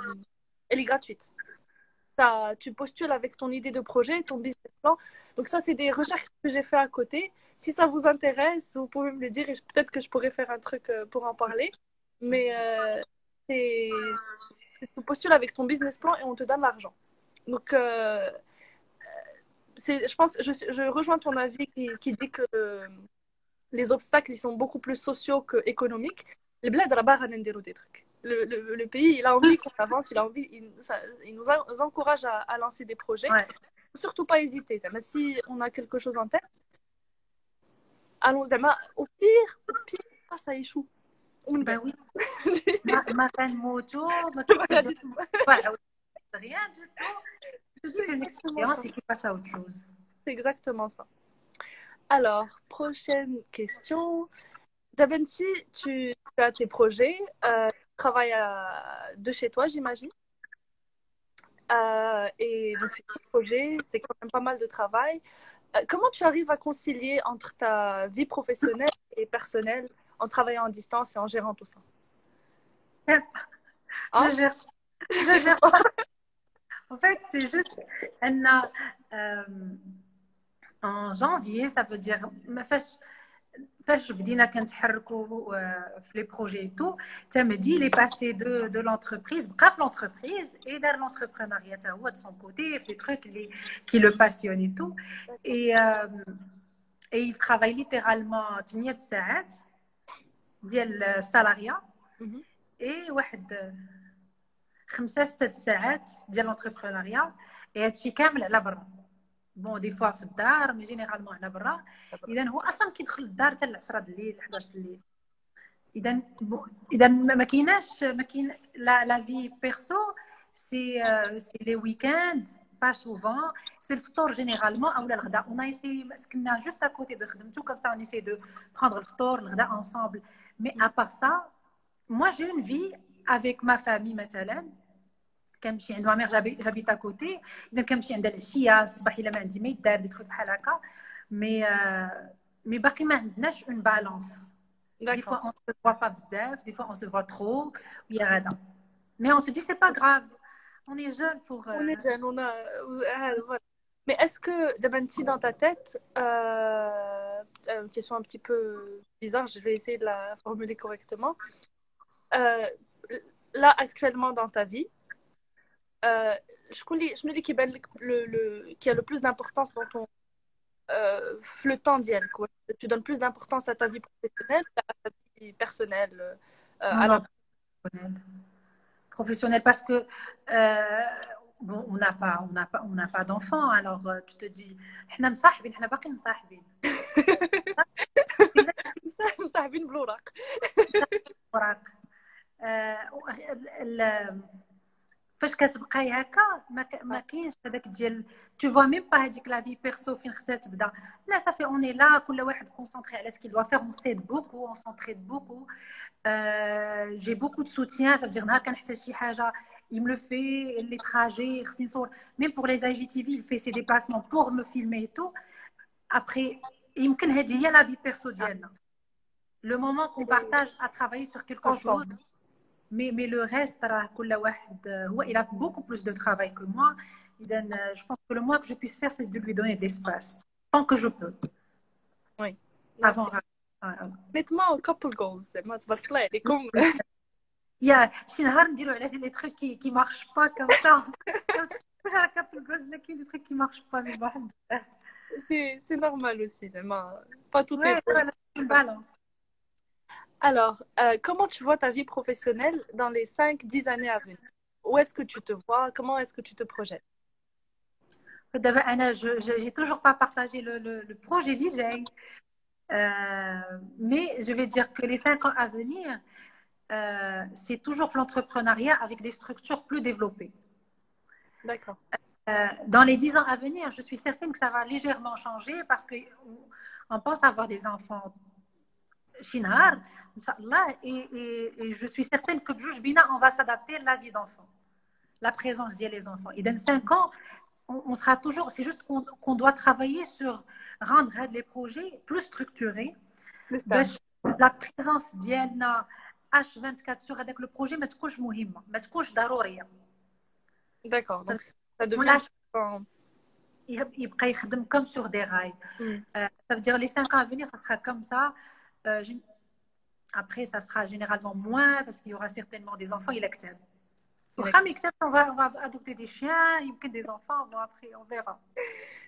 elle est gratuite ça, tu postules avec ton idée de projet, ton business plan. Donc ça, c'est des recherches que j'ai fait à côté. Si ça vous intéresse, vous pouvez me le dire et peut-être que je pourrais faire un truc euh, pour en parler. Mais euh, c'est tu postules avec ton business plan et on te donne l'argent. Donc, euh, je pense, je, rejoins ton avis qui, qui dit que les obstacles ils sont beaucoup plus sociaux qu'économiques. Des trucs. Le, pays, il a envie qu'on avance, il a envie, il, ça, il nous, a, nous, encourage à, à, lancer des projets. Ouais. Surtout pas hésiter. Mais si on a quelque chose en tête, allons, au pire, au pire, ça échoue. Ben oui. ma moto, rien du tout. C'est une expérience et qui passe à autre chose. C'est exactement ça. Alors, prochaine question. Daventi, tu, tu as tes projets, euh, tu travailles à, de chez toi, j'imagine. Euh, et donc, c'est un projet, c'est quand même pas mal de travail. Euh, comment tu arrives à concilier entre ta vie professionnelle et personnelle en travaillant en distance et en gérant tout ça? Oh. Je gère. Je gère en fait, c'est juste, euh, en janvier, ça veut dire, فاش بدينا كنتحركوا في لي بروجي اي تو تمدي لي باسي دو دو لونتربريز بقى في لونتربريز اي دار لونتربرونيا حتى هو دو سون كوتي في لي تروك اللي كي لو باسيون اي تو اي اي il travaille littéralement 8 ساعات ديال السالاريا اي واحد خمسة ستة ساعات ديال لونتربرونيا اي هادشي كامل على برا بون دي فوا في الدار مي جينيرالمون على برا. اذا هو أصلا كيدخل الدار حتى ل 10 الليل 11 الليل. اذا اذا ما كايناش ما كاين لا لا في بيرسو سي سي لي ويكاند با سوفون سي الفطور جينيرالمون اولا الغداء. اون ايسي سكننا جوست ا كوتي دو خدمتو كوم سا اون ايسي دو بروندر الفطور الغداء انصامبل مي ابار سا moi j'ai une vie avec ma famille مثلا. كنمشي عند ماميغ جابيت كوتي اذا كنمشي عندها العشيه الصباح الا ما عندي ما يدار دي تخوك بحال هكا مي مي باقي ما عندناش اون بالونس دي فوا اون سو فوا با بزاف دي فوا اون سو فوا ترو ويا غادا مي اون سو دي سي با غراف on est jeune pour euh... on est jeune on a mais est-ce que Dabanti dans ta tête euh, une question un petit peu bizarre je vais essayer de la formuler correctement euh, là actuellement dans ta vie je me dis qu'il y a le plus d'importance dans ton euh, le temps d'elle quoi tu donnes plus d'importance à ta vie professionnelle qu'à ta vie personnelle euh, alors professionnelle parce que euh, bon, on n'a pas on n'a pas on n'a pas d'enfant alors tu te dis احنا مصاحبين احنا باقي مصاحبين مصاحبين بالوراق وراق فاش كتبقاي هكا ما ما كاينش هذاك ديال تو فوا ميم با هذيك لا في بيرسو فين خصها تبدا لا صافي اوني لا كل واحد كونسونطري على سكي دوا فير اون سيد بوكو اون سونتريد بوكو جي بوكو دو سوتيان صافي نهار كنحتاج شي حاجه il me le fait les trajets خصني نصور même pour les IGTV il fait ses déplacements pour me filmer et tout après يمكن هذه هي لا في بيرسو ديالنا le moment qu'on partage à travailler sur quelque chose mais, mais le reste, il a beaucoup plus de travail que moi. Je pense que le moins que je puisse faire, c'est de lui donner de l'espace, tant que je peux. Oui. Avant. Mettez-moi couple goals. Moi, tu vas clair. Et comme. Il y a des trucs qui ne marchent pas comme ça. couple goals, il y a des trucs qui ne marchent pas. C'est normal aussi. Pas tout est. une balance. Alors, euh, comment tu vois ta vie professionnelle dans les 5-10 années à venir? Où est-ce que tu te vois? Comment est-ce que tu te projettes? Je n'ai toujours pas partagé le, le, projet d'IGEN, euh, mais je vais dire que les 5 ans à venir, euh, c'est toujours l'entrepreneuriat avec des structures plus développées. D'accord. dans les 10 ans à venir, je suis certaine que ça va légèrement changer parce qu'on pense avoir des enfants Shinhar, et, et, je suis certaine que Bina, on va s'adapter à la vie d'enfant, la présence des enfants. Et dans 5 ans, on, sera toujours, c'est juste qu'on doit travailler sur rendre les projets plus structurés. La présence d'Yelna H24 sur avec le projet, mais تكونش مهمة, ما تكونش ضرورية. D'accord. Donc ça devient يبقى يخدم comme sur des rails. Mm. Euh, ça veut dire les 5 ans à venir, ça sera comme ça. Euh, après, ça sera généralement moins parce qu'il y aura certainement des enfants électeurs. On va, on va adopter des chiens, il des enfants, bon, après, on verra.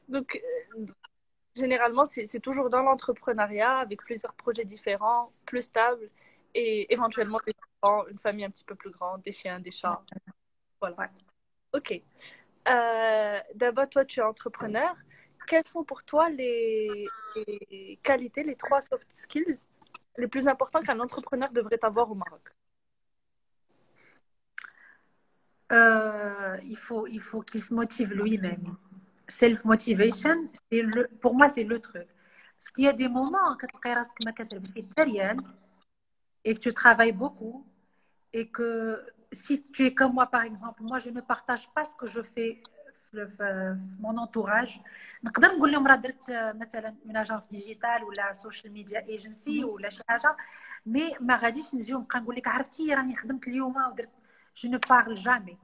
Donc, euh, généralement, c'est toujours dans l'entrepreneuriat avec plusieurs projets différents, plus stables et éventuellement des enfants, une famille un petit peu plus grande, des chiens, des chats. Voilà. Ok. Euh, D'abord, toi, tu es entrepreneur quelles sont pour toi les, qualités, les trois soft skills les plus importants qu'un entrepreneur devrait avoir au Maroc? Euh, Il faut il faut qu'il se motive lui-même. Self-motivation, pour moi, c'est le truc. Parce qu'il y a des moments quand et que tu travailles beaucoup et que si tu es comme moi, par exemple, moi, je ne partage pas ce que je fais في مون انتوراج نقدر نقول لهم راه درت مثلا من اجونس ديجيتال ولا سوشيال ميديا ايجنسي ولا شي حاجة مي ما غاديش نجي ونبقى نقول لك عرفتي راني خدمت اليوم ودرت جو نو بارل جامي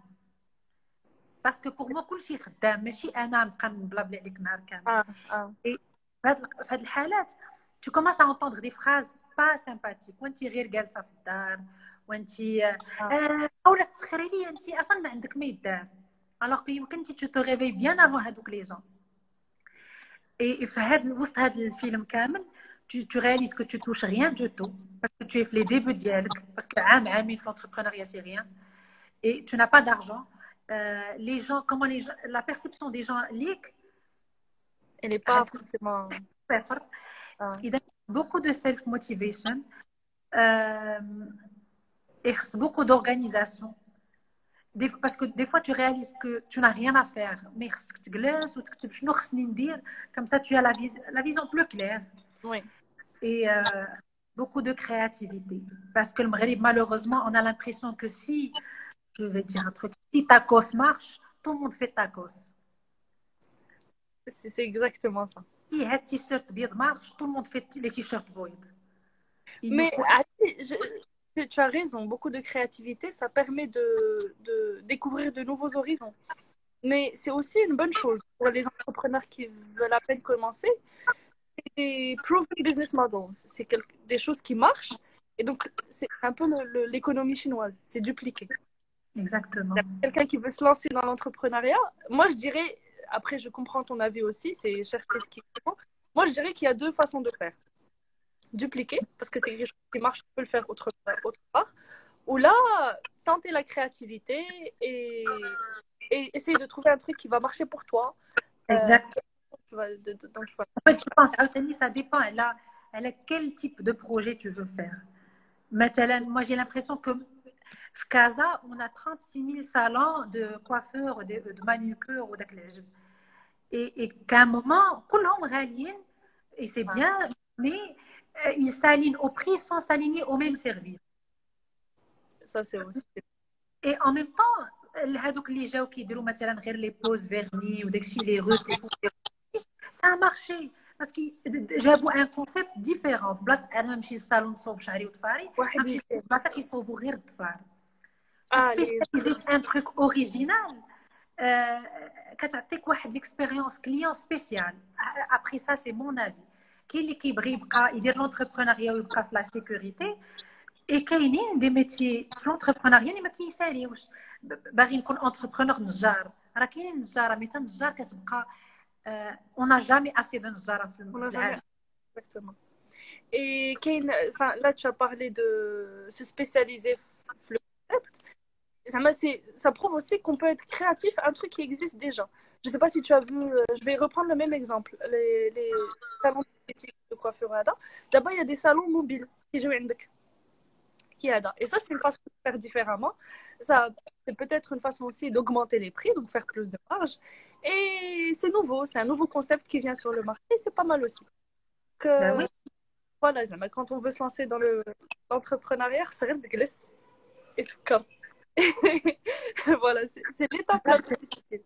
باسكو بور مو كلشي خدام. ماشي أنا نبقى نبلابلي عليك نهار كامل. آه آه. في هاد الحالات تو كومونس ا انتوندر دي فراز با سامباتيك وانت غير جالسة في الدار. وانت آه. آه. اولا تسخري لي انت. أصلا ما عندك ما يدار. alors que يمكن tu te réveilles bien avant هذوك les gens et في هذا وسط هذا الفيلم كامل tu, tu réalises que tu touches rien du tout parce que tu es les débuts ديالك parce que عام عامين في l'entrepreneuriat c'est rien et tu n'as pas d'argent euh, les gens comment les gens, la perception des gens ليك elle n'est pas forcément صفر il a beaucoup de self motivation euh, et beaucoup d'organisation parce que des fois tu réalises que tu n'as rien à faire mais comme ça tu as la, la vision plus claire. Oui. et euh, beaucoup de créativité. Parce que le Maghreb malheureusement on a l'impression que si je vais dire un truc si tacos marche tout le monde fait tacos. C'est exactement ça. Si un t-shirt marche tout le monde fait les t-shirts void mais je, tu as raison, beaucoup de créativité, ça permet de, de découvrir de nouveaux horizons. Mais c'est aussi une bonne chose pour les entrepreneurs qui veulent à peine commencer. C'est des proven business models. C'est des choses qui marchent. Et donc, c'est un peu l'économie chinoise. C'est dupliqué. Exactement. Quelqu'un qui veut se lancer dans l'entrepreneuriat, moi je dirais, après je comprends ton avis aussi, c'est cher ce qui Moi je dirais qu'il y a deux façons de faire dupliquer, parce que c'est quelque chose qui marche, on peut le faire autre, part. Ou là, tenter la créativité et, essayer de trouver un truc qui va marcher pour toi. Euh, exactement Euh, donc. En ah, ça dépend. Elle a, elle quel type de projet tu veux faire? Moi, j'ai l'impression que Casa, on a 36 000 salons de coiffeurs, de, de manucures ou d'aclèges. Et, et qu'à un moment, tout le monde et c'est bien, mais ils s'alignent au prix sans s'aligner au même service. Ça, c'est aussi. Et en même temps, هذوك اللي جاو كيديروا مثلا غير لي بوز فيرني وداكشي لي روز ça a marché parce que جابوا ان كونسيبت ديفيرون بلاصه انا نمشي للصالون نصوب شعري وضفاري نمشي بلاصه كيصوبوا غير الضفار spécialiser un truc original كتعطيك واحد ليكسبيريونس كليون سبيسيال ابري سا سي مون افي كاين اللي كيبغي يبقى يدير لونتربرونيا ويبقى في لا سيكوريتي اي كاينين دي ميتي في لونتربرونيا اللي ما كيساليوش باغي نكون انتربرونور نجار راه كاينين نجاره مي نجار كتبقى اون جامي اسي دو نجاره في العالم Et enfin, là, tu as parlé de se spécialiser ça prouve aussi qu'on peut être créatif un truc qui existe déjà. Je ne sais pas si tu as vu, euh, je vais reprendre le même exemple, les, les salons de coiffure d'abord il y a des salons mobiles qui jouent qui et ça c'est une façon de faire différemment. Ça c'est peut-être une façon aussi d'augmenter les prix donc faire plus de marge. Et c'est nouveau c'est un nouveau concept qui vient sur le marché c'est pas mal aussi. Donc, bah oui. voilà quand on veut se lancer dans l'entrepreneuriat c'est rien de glace et tout comme. Voilà c'est l'étape la plus difficile.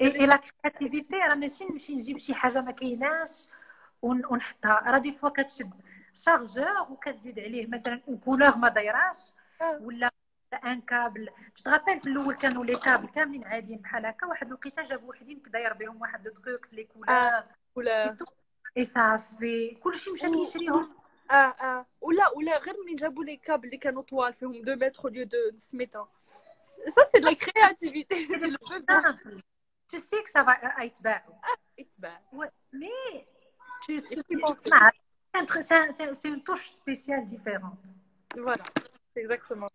Et, la créativité à la machine, je ونحطها. راه دي فوا كتشد شارجور وكتزيد عليه مثلا كولور ما دايراش ولا ان كابل. تتغابل في الأول كانوا لي كابل كاملين عاديين بحال هكا؟ واحد الوقيتة جابوا وحدين كداير بهم واحد لو تروك في لي كولور كولور اي صافي كلشي مشى كيشريهم. آه آه. ولا ولا غير منين جابوا لي كابل اللي كانوا طوال فيهم 2 متر au lieu de 6 متر ça c'est de la créativité. C'est le jeu tu sais que ça C'est une touche spéciale différente. Voilà, exactement.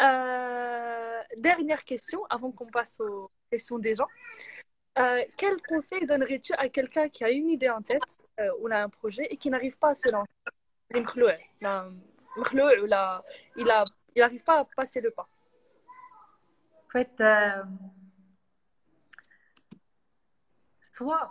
Euh, dernière question avant qu'on passe aux questions des gens. Euh, quel conseil donnerais-tu à quelqu'un qui a une idée en tête euh, ou a un projet et qui n'arrive pas à se lancer? Il n'arrive pas à passer le pas. En fait, euh, soit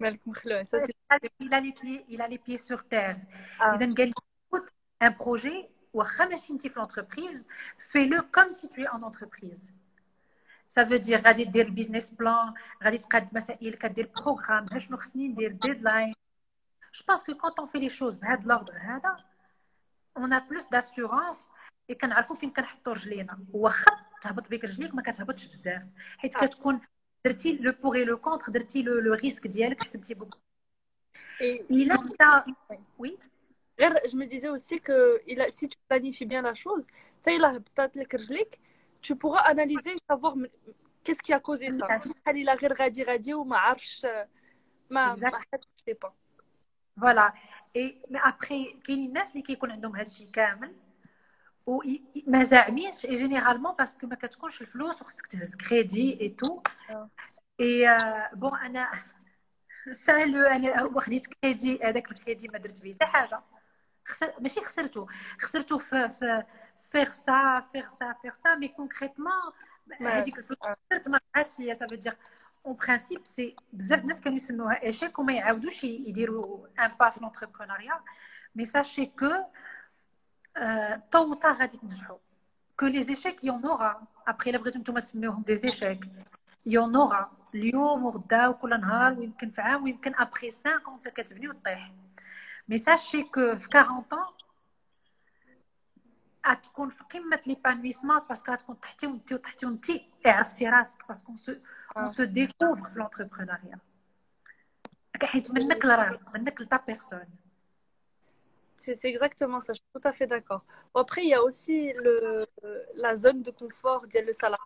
مالك مخلوع il a les pieds il a les pieds sur terre اذا قال لي écoute un projet واخا ماشي انت في لونتربريز fais-le comme si tu es en entreprise ça veut dire غادي دير البيزنس بلان غادي تقاد مسائل كدير بروغرام شنو خصني ندير ديدلاين جو بونس كو كونت اون في لي شوز بهذا لوردر هذا اون ا بلوس داسيورونس اي كنعرفوا فين كنحطوا رجلينا واخا تهبط بك رجليك ما كتهبطش بزاف حيت كتكون درتي لو بوغ لو كونتر درتي لو ريسك ديالك حسبتي بوك الا انت وي غير je me disais aussi que il a, si tu planifies bien la chose حتى الا هبطات لك رجليك tu pourras analyser et savoir qu'est-ce qui a causé ça. Il a غادي غادي وما عرفش ما ما حسيتش pas. فوالا اي مي ابخي كاينين الناس اللي كيكون عندهم هذا الشيء كامل وما زاعمينش اي جينيرالمون باسكو ما كتكونش الفلوس وخصك تهز كريدي اي تو اي بون انا سالو انا وخديت كريدي هذاك الكريدي ما درت به حتى حاجه خسر ماشي خسرته خسرته في في faire ça, faire ça, faire ça, mais concrètement, ouais. ça veut dire en principe c'est بزاف الناس كانوا يسموها échec وما يعاودوش يديروا un pas في l'entrepreneuriat mais sachez que tôt ou tard غادي تنجحوا que les échecs il y en aura après الا بغيتو نتوما تسميوهم des échecs il y en aura اليوم وغدا وكل نهار ويمكن في عام ويمكن ابخي 5 ans كتبني وتطيح mais sachez que في 40 ans غتكون في قمه ليبانويسمون باسكو غتكون تحتي وانت وتحتي وانت عرفتي راسك باسكو اون سو ديكوفر في لونتربرونيا c'est exactement ça, je suis tout à fait d'accord. Après, il y a aussi le, la zone de confort de le salarié.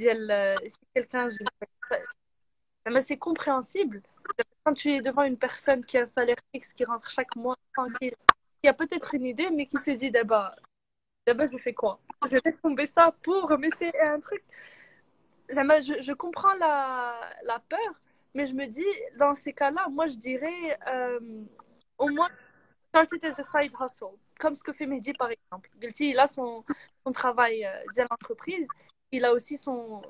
Euh, si quelqu'un. C'est compréhensible. Quand tu es devant une personne qui a un salaire fixe, qui rentre chaque mois, tranquille, qui a peut-être une idée, mais qui se dit d'abord, d'abord, je fais quoi? Je vais tomber ça pour. Mais c'est un truc. Je, je comprends la, la peur, mais je me dis, dans ces cas-là, moi, je dirais euh, au moins start it as a side hustle, comme ce que fait Mehdi par exemple. il a son, son travail euh, dans l'entreprise, il a aussi son,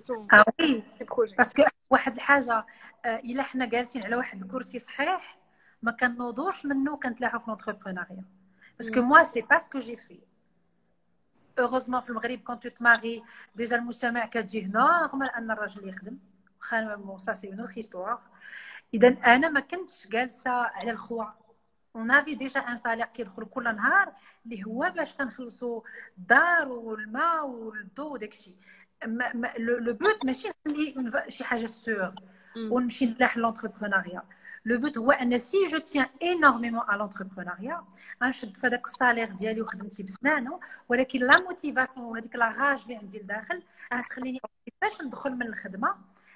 son ah oui. projets. Parce que واحد الحاجة إلا حنا جالسين على واحد الكرسي صحيح ما كنوضوش منه كنتلاحوا في l'entrepreneuriat. Parce que moi, c'est pas ce que j'ai fait. Heureusement في المغرب quand tu te maries déjà المجتمع كتجيه نورمال أن الراجل يخدم. بون سا سي اون اوتر هيستوار اذا انا ما كنتش جالسه على الخوا اون افي ديجا ان سالير كيدخل كل نهار اللي هو باش كنخلصوا الدار والماء والضو وداكشي. لو بوت ماشي نخلي شي حاجة سور ونمشي نتلاح لونتربرونيا. لو بوت هو أن سي جو تيان انورميمون على لونتربرونيا غنشد في هذاك السالير ديالي وخدمتي بسنانه ولكن لا موتيفاسيون وهذيك لا راج اللي عندي لداخل غتخليني كيفاش ندخل من الخدمة.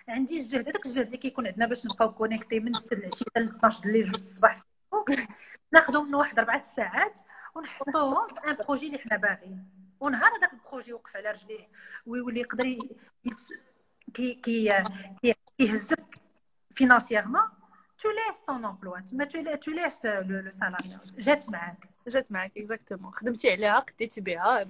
عندي الجهد هذاك الجهد اللي كيكون عندنا باش نبقاو كونيكتي من 6 العشيه حتى ل 12 الليل جوج الصباح ناخذهم من واحد اربعه ساعات ونحطوهم في ان بروجي اللي حنا باغيين. ونهار هذاك البروجي وقف على رجليه ويولي يقدر كي كي كيهزك فينانسييرمون تو ليس طون امبلوا تما تو ليس لو سالاري جات معاك. جات معاك اكزاكتومون خدمتي عليها قديتي بها.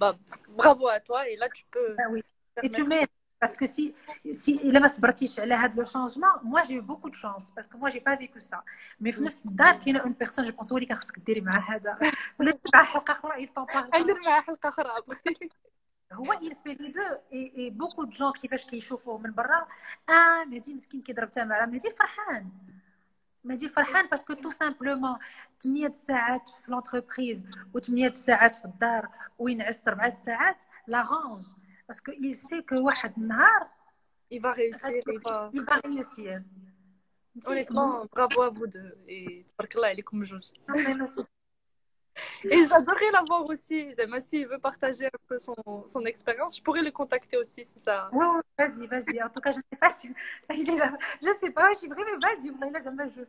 برافو ا توا اي لا تو بو et tu mets Parce que si, si il a صبرتيش على هذا لو شونجمون moi j'ai eu beaucoup de chance parce que moi j'ai pas vécu ça mais في نفس الدار كاينه اون بيرسون جو بونس هو اللي كان خصك ديري معاه هذا ولا مع حلقه اخرى il t'en parle ندير معاه حلقه اخرى هو il fait les deux et, et beaucoup de gens كيفاش كيشوفوه من برا اه مهدي مسكين كيضرب تماره مهدي فرحان مهدي فرحان باسكو تو سامبلومون 8 ساعات في لونتربريز و8 ساعات في الدار وينعس 4 ساعات لا رانج parce qu'il sait que il va réussir. Il va, réussir. Bravo à vous deux. Et comme ah, Et j'adorerais l'avoir aussi. S'il veut partager un peu son, expérience, je pourrais le contacter aussi si ça. Vas-y, vas-y. En tout cas, je ne sais pas si. Je sais pas, je suis vraiment, vas-y. Je...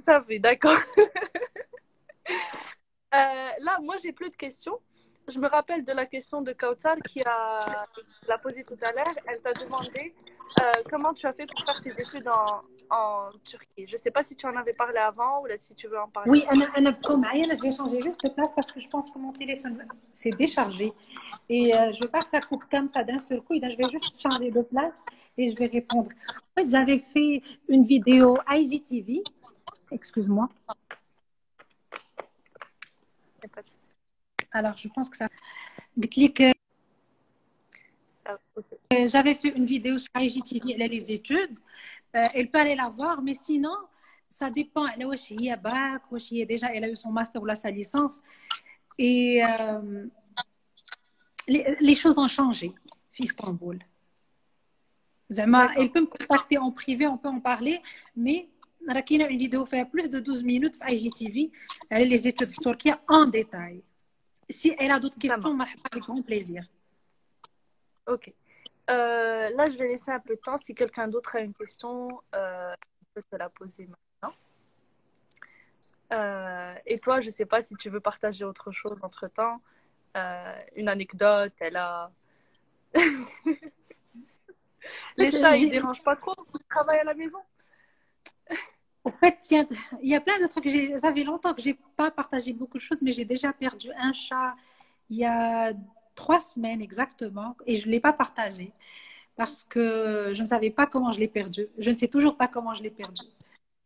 Ça fait, d'accord. Euh, là, moi, j'ai plus de questions je me rappelle de la question de Kautar qui a l'a posée tout à l'heure. Elle t'a demandé euh, comment tu as fait pour faire tes études en, en Turquie. Je ne sais pas si tu en avais parlé avant ou là, si tu veux en parler. Oui, Anna, Anna, je vais changer juste de place parce que je pense que mon téléphone s'est déchargé. Et euh, je veux pas que ça coupe comme ça d'un seul coup. je vais juste changer de place et je vais répondre. En fait, j'avais fait une vidéo IGTV. Excuse-moi. Alors, je pense que ça. J'avais fait une vidéo sur IGTV, elle a les études. Euh, elle peut aller la voir, mais sinon, ça dépend. Elle a bac, déjà, elle a eu son master ou sa licence. Et euh, les, choses ont changé, Istanbul. Elle peut me contacter en privé, on peut en parler, mais a une vidéo fait plus de 12 minutes sur IGTV, elle a les études de Turquie en détail. Si elle a d'autres questions, avec grand plaisir. Ok. Euh, là, je vais laisser un peu de temps. Si quelqu'un d'autre a une question, euh, je peux te la poser maintenant. Euh, et toi, je ne sais pas si tu veux partager autre chose entre-temps. une anecdote, elle a... Les chats, ils ne dérangent pas trop Tu travailles à la maison en fait, il y a plein de trucs. Ça fait longtemps que j'ai pas partagé beaucoup de choses, mais j'ai déjà perdu un chat il y a trois semaines exactement, et je ne l'ai pas partagé parce que je ne savais pas comment je l'ai perdu. Je ne sais toujours pas comment je l'ai perdu.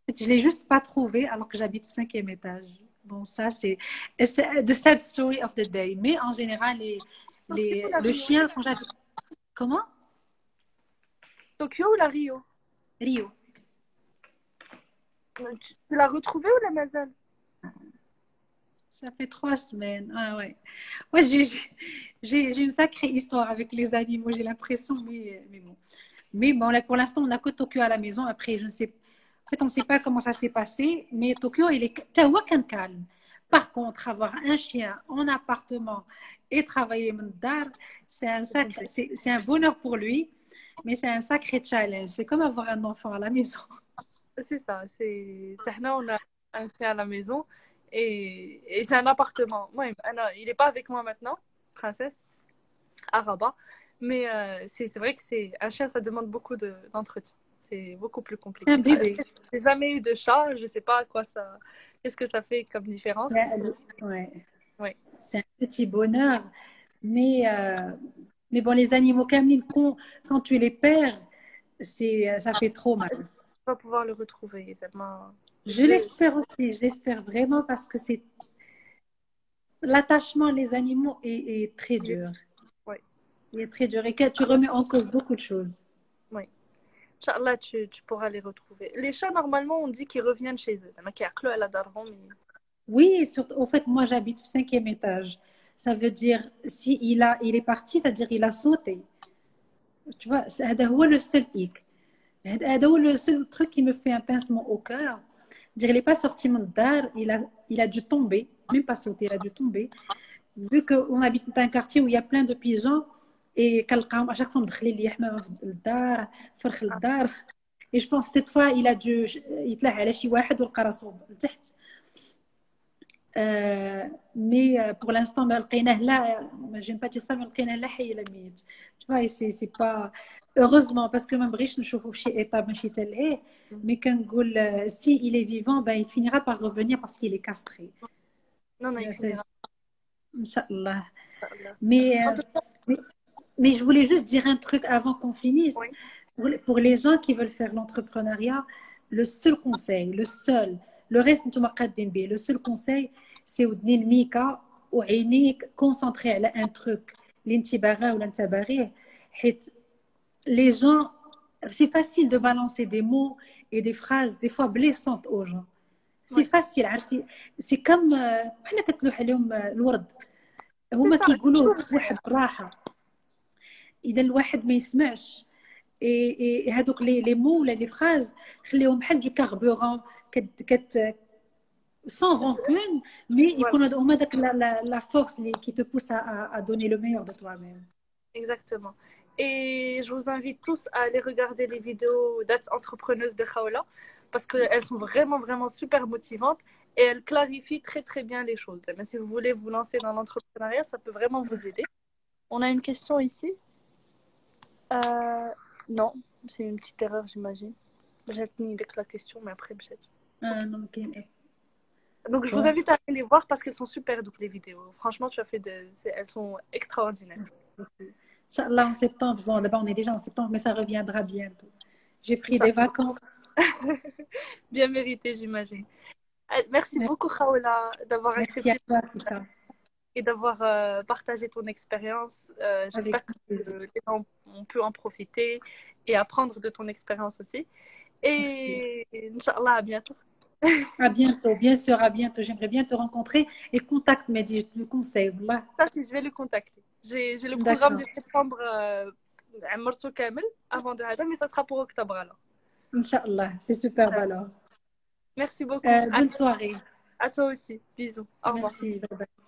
Je l'ai juste pas trouvé alors que j'habite au cinquième étage. Bon, ça c'est the sad story of the day. Mais en général, les, les, le chien quand comment? Tokyo ou la Rio? Rio. Tu l'as retrouvé ou la Mazal? Ça fait trois semaines. Ah ouais. Ouais, j'ai une sacrée histoire avec les animaux, j'ai l'impression, mais, mais bon. Mais bon, là, pour l'instant, on n'a que Tokyo à la maison. Après, je ne sais En fait, on ne sait pas comment ça s'est passé, mais Tokyo, il est calme. Par contre, avoir un chien en appartement et travailler Mendar, c'est un sacré, c'est un bonheur pour lui, mais c'est un sacré challenge. C'est comme avoir un enfant à la maison. C'est ça. C'est, on a un chien à la maison et, et c'est un appartement. Moi, il n'est pas avec moi maintenant, princesse, à Rabat. Mais euh, c'est vrai que c'est un chien, ça demande beaucoup d'entretien. c'est beaucoup plus compliqué. Un bébé. J'ai jamais eu de chat, je sais pas à quoi ça. Qu'est-ce que ça fait comme différence Ouais. ouais. C'est un petit bonheur, mais euh, mais bon, les animaux quand, quand tu les perds, ça fait trop mal. Pouvoir le retrouver. Je l'espère aussi, je l'espère vraiment parce que c'est l'attachement les animaux est, très dur. Oui. Il est très dur et que tu remets en cause beaucoup de choses. Oui. Inch'Allah, tu, tu pourras les retrouver. Les chats, normalement, on dit qu'ils reviennent chez eux. Oui, surtout, en fait, moi, j'habite au cinquième étage. Ça veut dire, si il, a, il est parti, c'est-à-dire il a sauté. Tu vois, c'est le seul hic. Le seul truc qui me fait un pincement au cœur, dire il n'est pas sorti mon dar, il a, il a dû tomber, même pas sauter, il a dû tomber. Vu qu'on habite dans un quartier où il y a plein de pigeons, et à chaque fois, on le dar, Et je pense que cette fois, il a dû, il a euh, mais euh, pour l'instant, je ne n'ai pas dit ça, mais Tu vois, c'est pas. Heureusement, parce que même riche, nous trouve chez état, mais quand euh, si il est vivant, ben, il finira par revenir parce qu'il est castré. Non, non, il. Inch'Allah. Mais, mais, je voulais juste dire un truc avant qu'on finisse. Pour, les gens qui veulent faire l'entrepreneuriat, le seul conseil, le seul, le reste, le seul conseil, c'est ودني الميكا وعينيك كونسونطري على ان تروك اللي انت باغاه ولا انت باغيه حيت les gens c'est facile de balancer des mots et des phrases des fois blessantes aux gens. سي فاسيل عرفتي سي كم بحال كتلوح عليهم الورد هما كيقولوا واحد الراحه اذا الواحد ما يسمعش اي هادوك لي لي مو ولا لي فراز خليهم بحال دو كاربورون كت كت sans rancune, mais a la, la, la force qui te pousse à, à, donner le meilleur de toi-même. Exactement. Et je vous invite tous à aller regarder les vidéos d'Ats Entrepreneuse de Khaola parce qu'elles sont vraiment, vraiment super motivantes et elles clarifient très, très bien les choses. Mais si vous voulez vous lancer dans l'entrepreneuriat, ça peut vraiment vous aider. On a une question ici euh, Non, c'est une petite erreur, j'imagine. J'ai tenu la question, mais après, peut-être. Euh, non, ok. Donc, je vous invite à aller les voir parce qu'elles sont super, donc les vidéos. Franchement, tu as fait de... elles sont extraordinaires. Là, en septembre, bon, d'abord, on est déjà en septembre, mais ça reviendra bientôt. J'ai pris des vacances. Bien mérité, j'imagine. Euh, merci, Merci, beaucoup, Khaoula, d'avoir accepté toi, et d'avoir euh, partagé ton expérience. Euh, J'espère que les gens ont pu en profiter et apprendre de ton expérience aussi. Et Inch'Allah, à bientôt. À bientôt, bien sûr, à bientôt. J'aimerais bien te rencontrer et contacte Mehdi, je te le conseille. Voilà. Je vais le contacter. J'ai le programme de septembre euh, avant de Hada, mais ça sera pour octobre alors. Inch'Allah, c'est super alors. Merci beaucoup. Euh, bonne soirée. À toi aussi. Bisous. Au revoir. Merci. Bye bye.